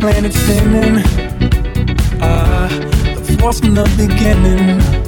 Planet spinning? Ah, the force from the beginning.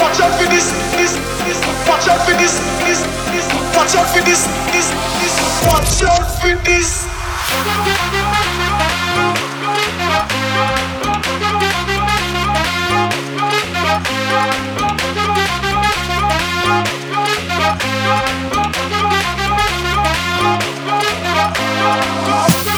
Watch out for this! This! This! Watch out for this! This! This! Watch out for this! This! This! Watch out for Oh,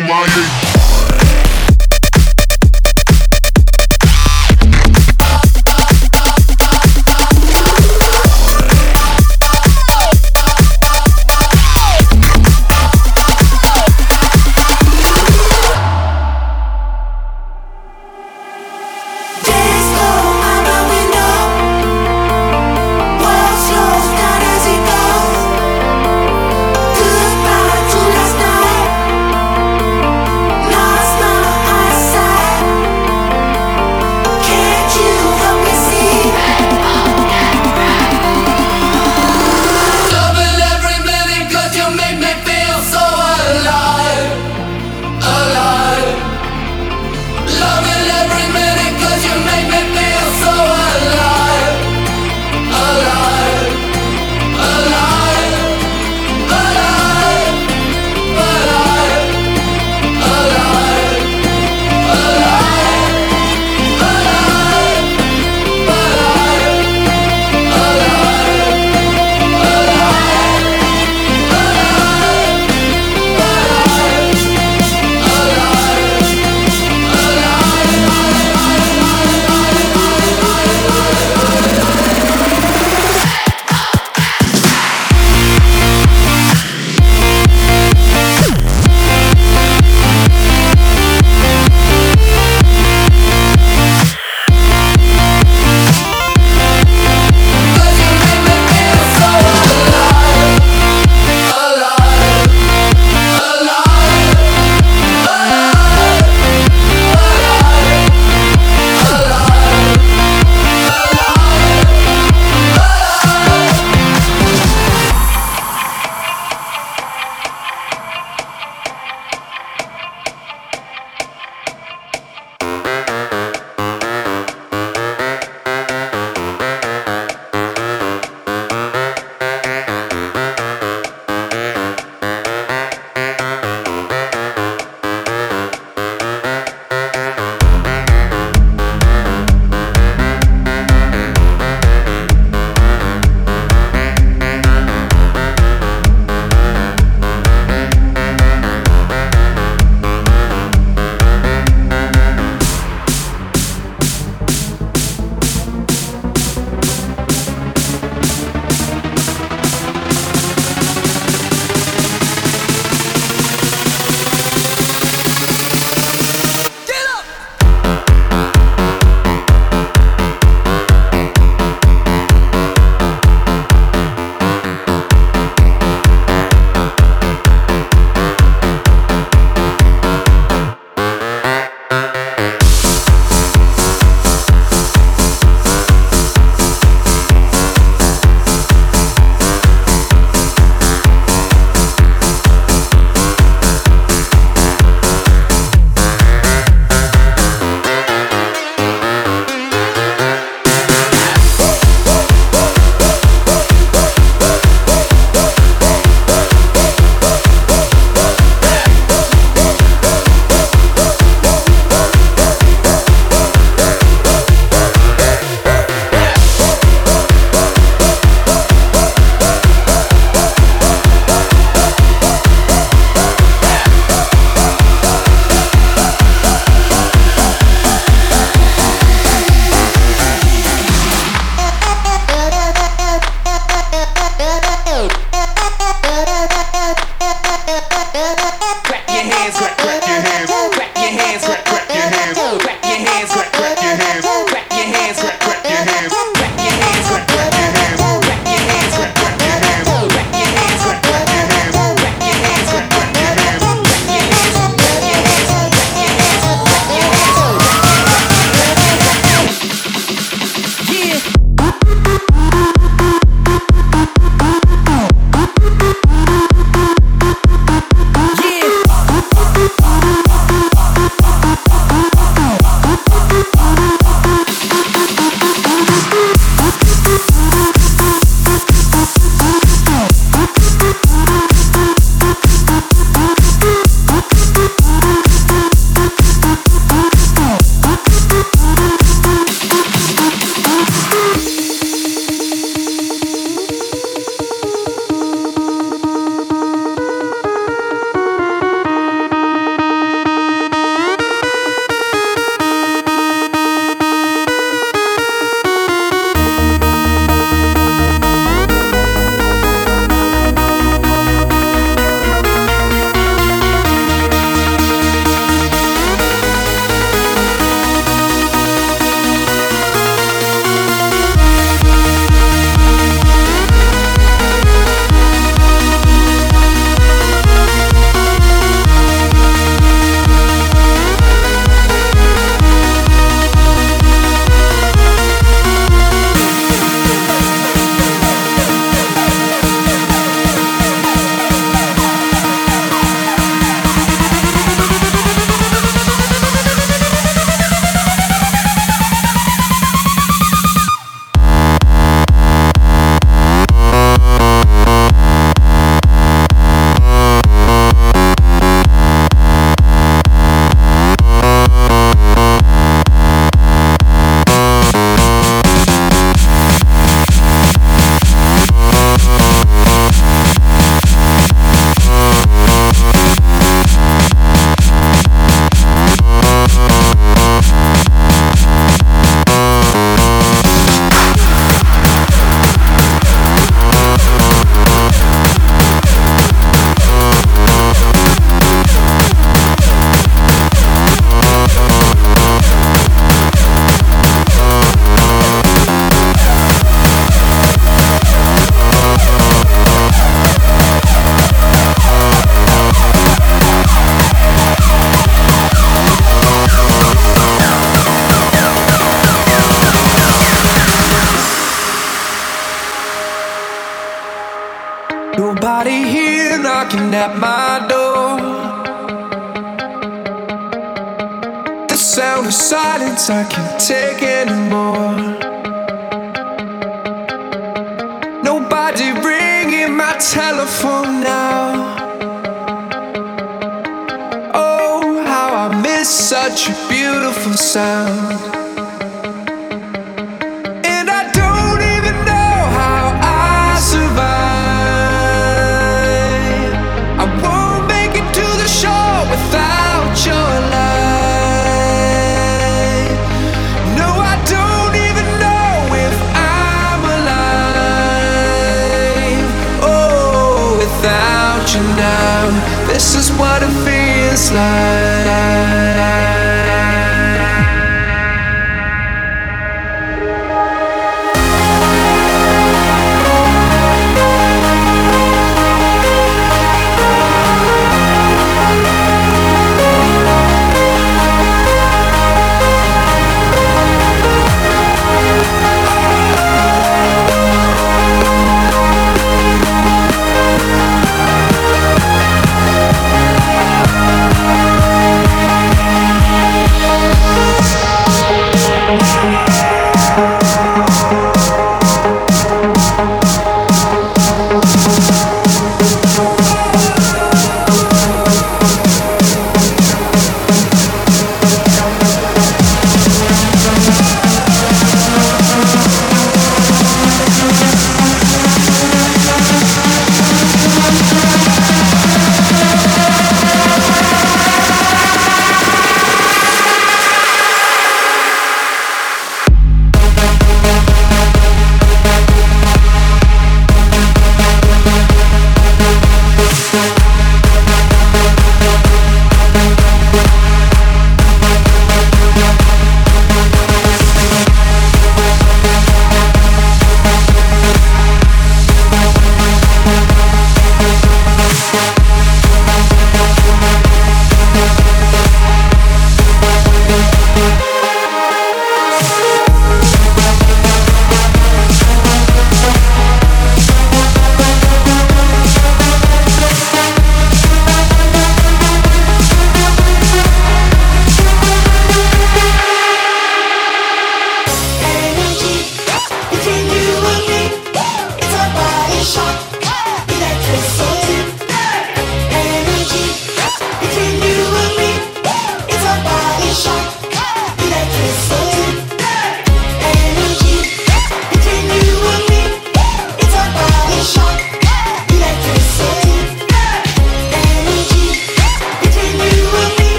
Money. now. Oh, how I miss such a beautiful sound. slide.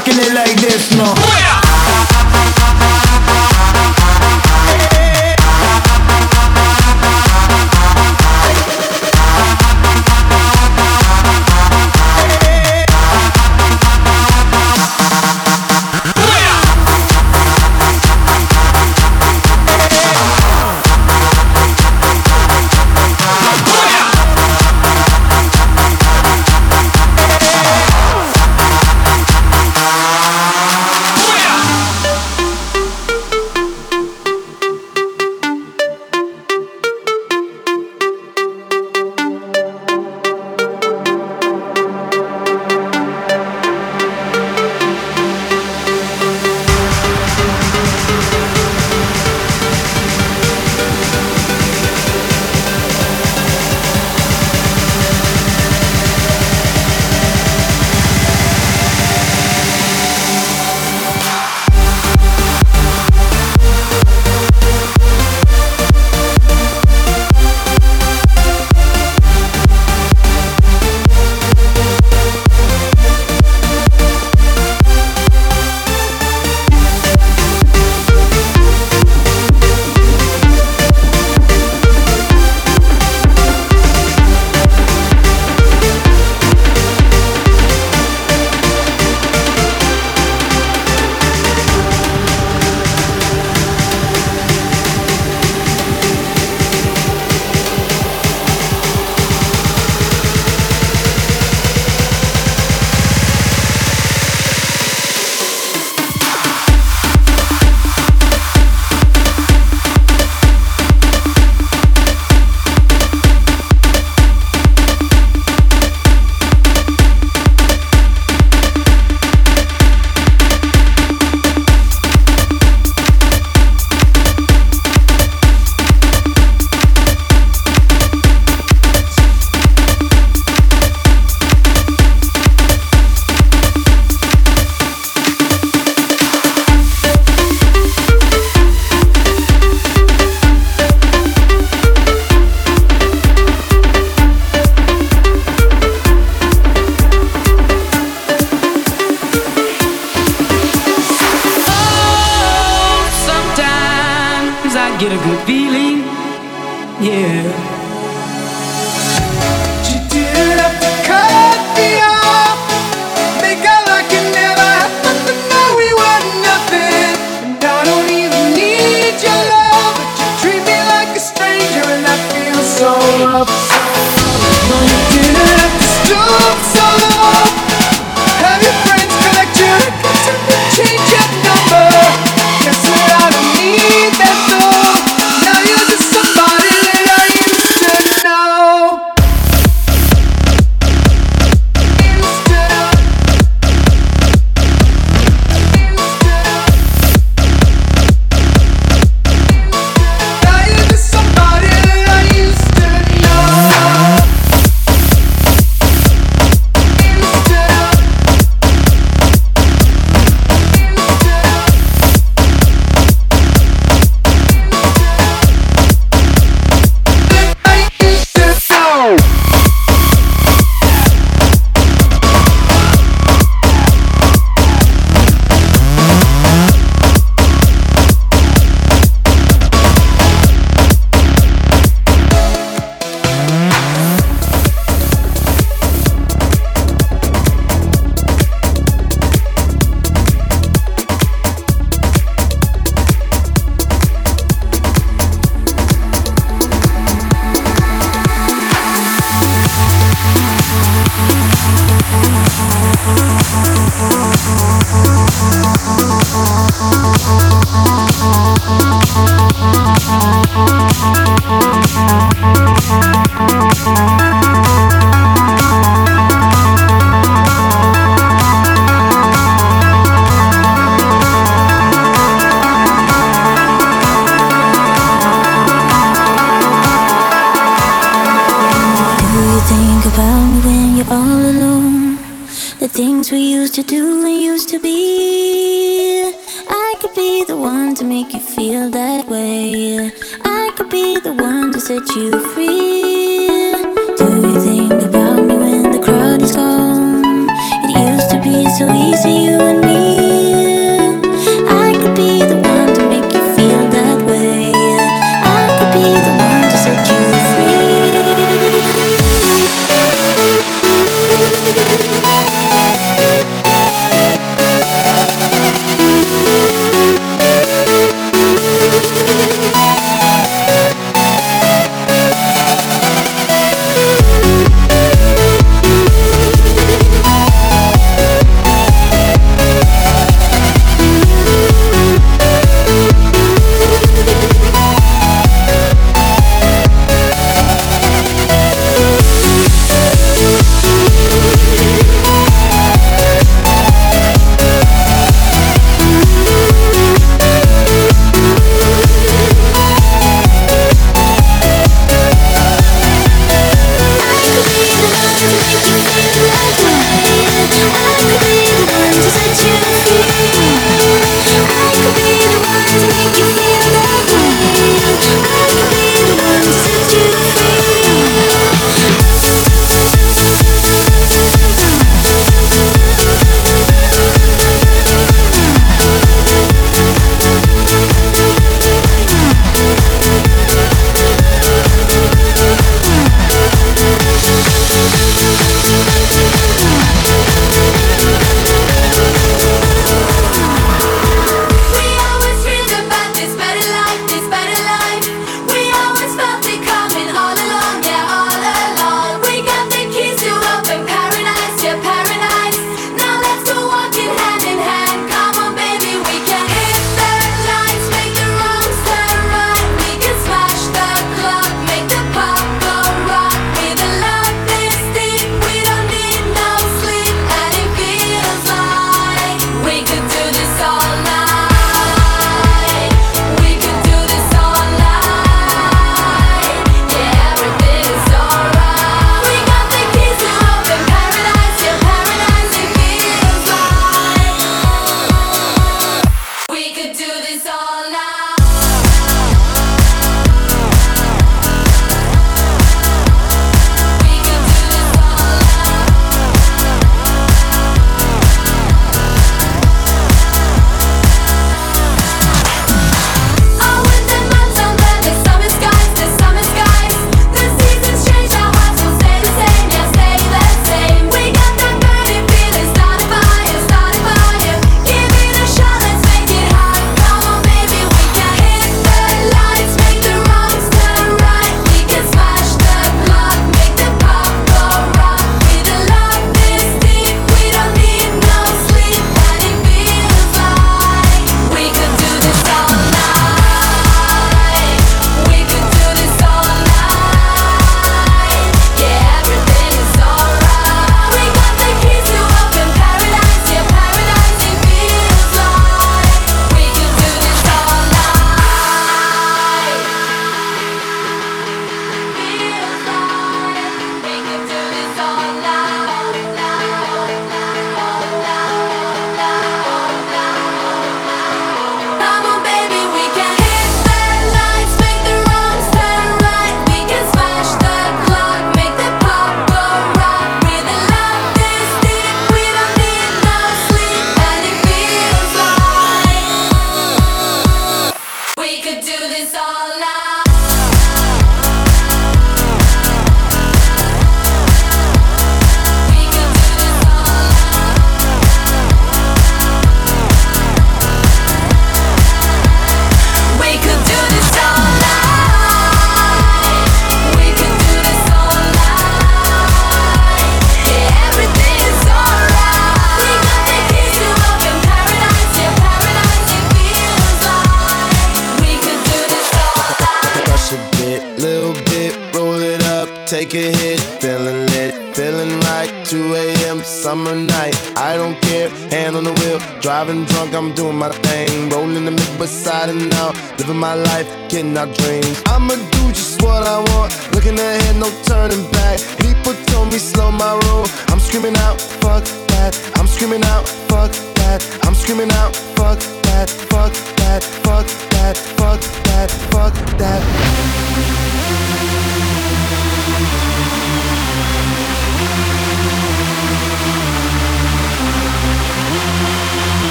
Change your number. Guess that I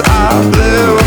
eyes are blue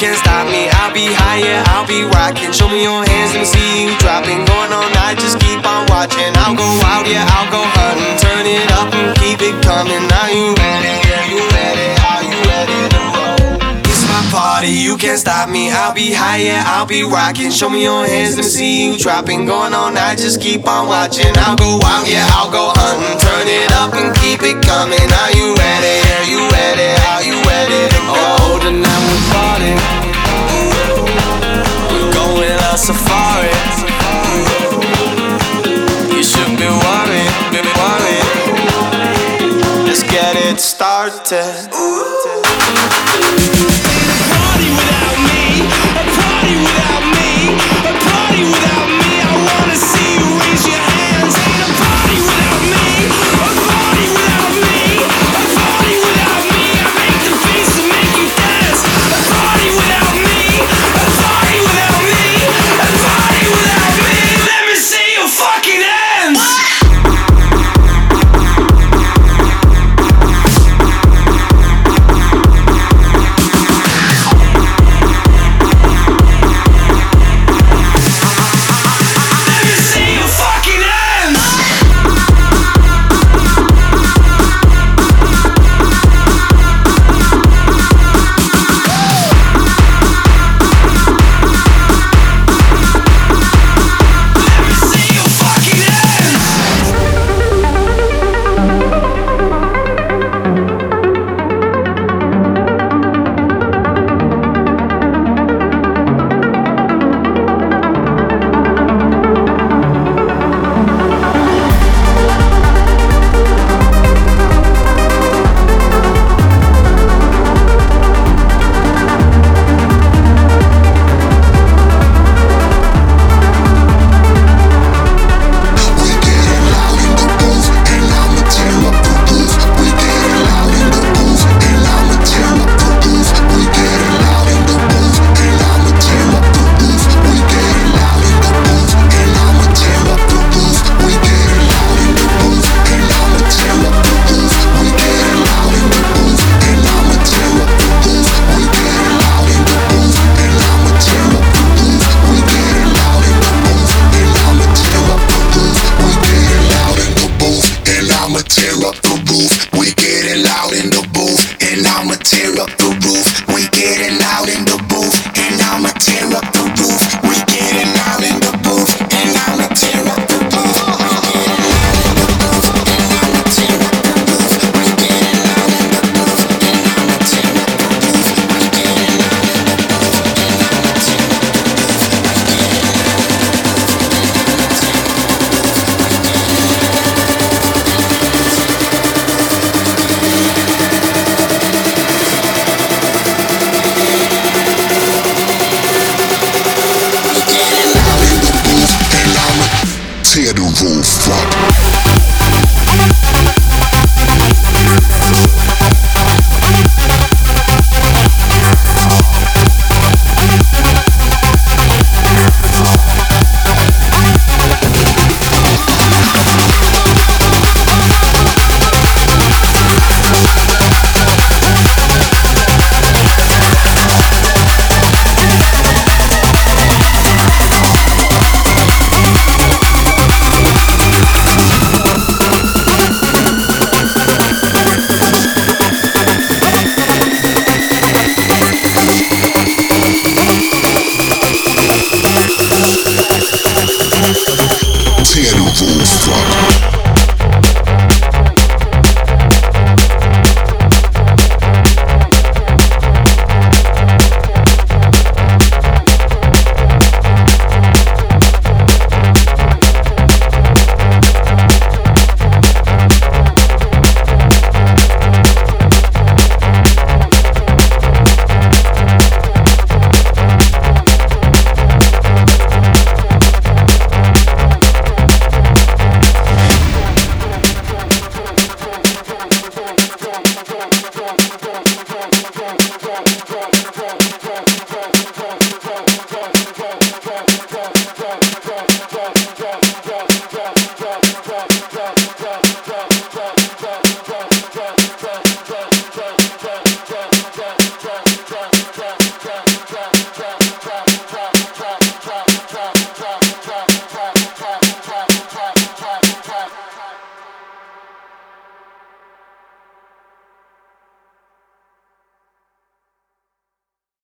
can't stop me. I'll be high, yeah, I'll be rocking. Show me your hands, me see you dropping. Going all night, just keep on watching. I'll go out, yeah, I'll go hunting. Turn it up and keep it coming. Are you ready? Yeah, you ready? Are you ready to roll? It's my party, you can't stop me. I'll be high, yeah, I'll be rocking. Show me your hands, me see you dropping. Going all night, just keep on watching. I'll go out, yeah, I'll go hunting. Turn it up and keep it coming. Are you ready? Are you ready? Are you We're going on safari. You should be worried. Let's get it started.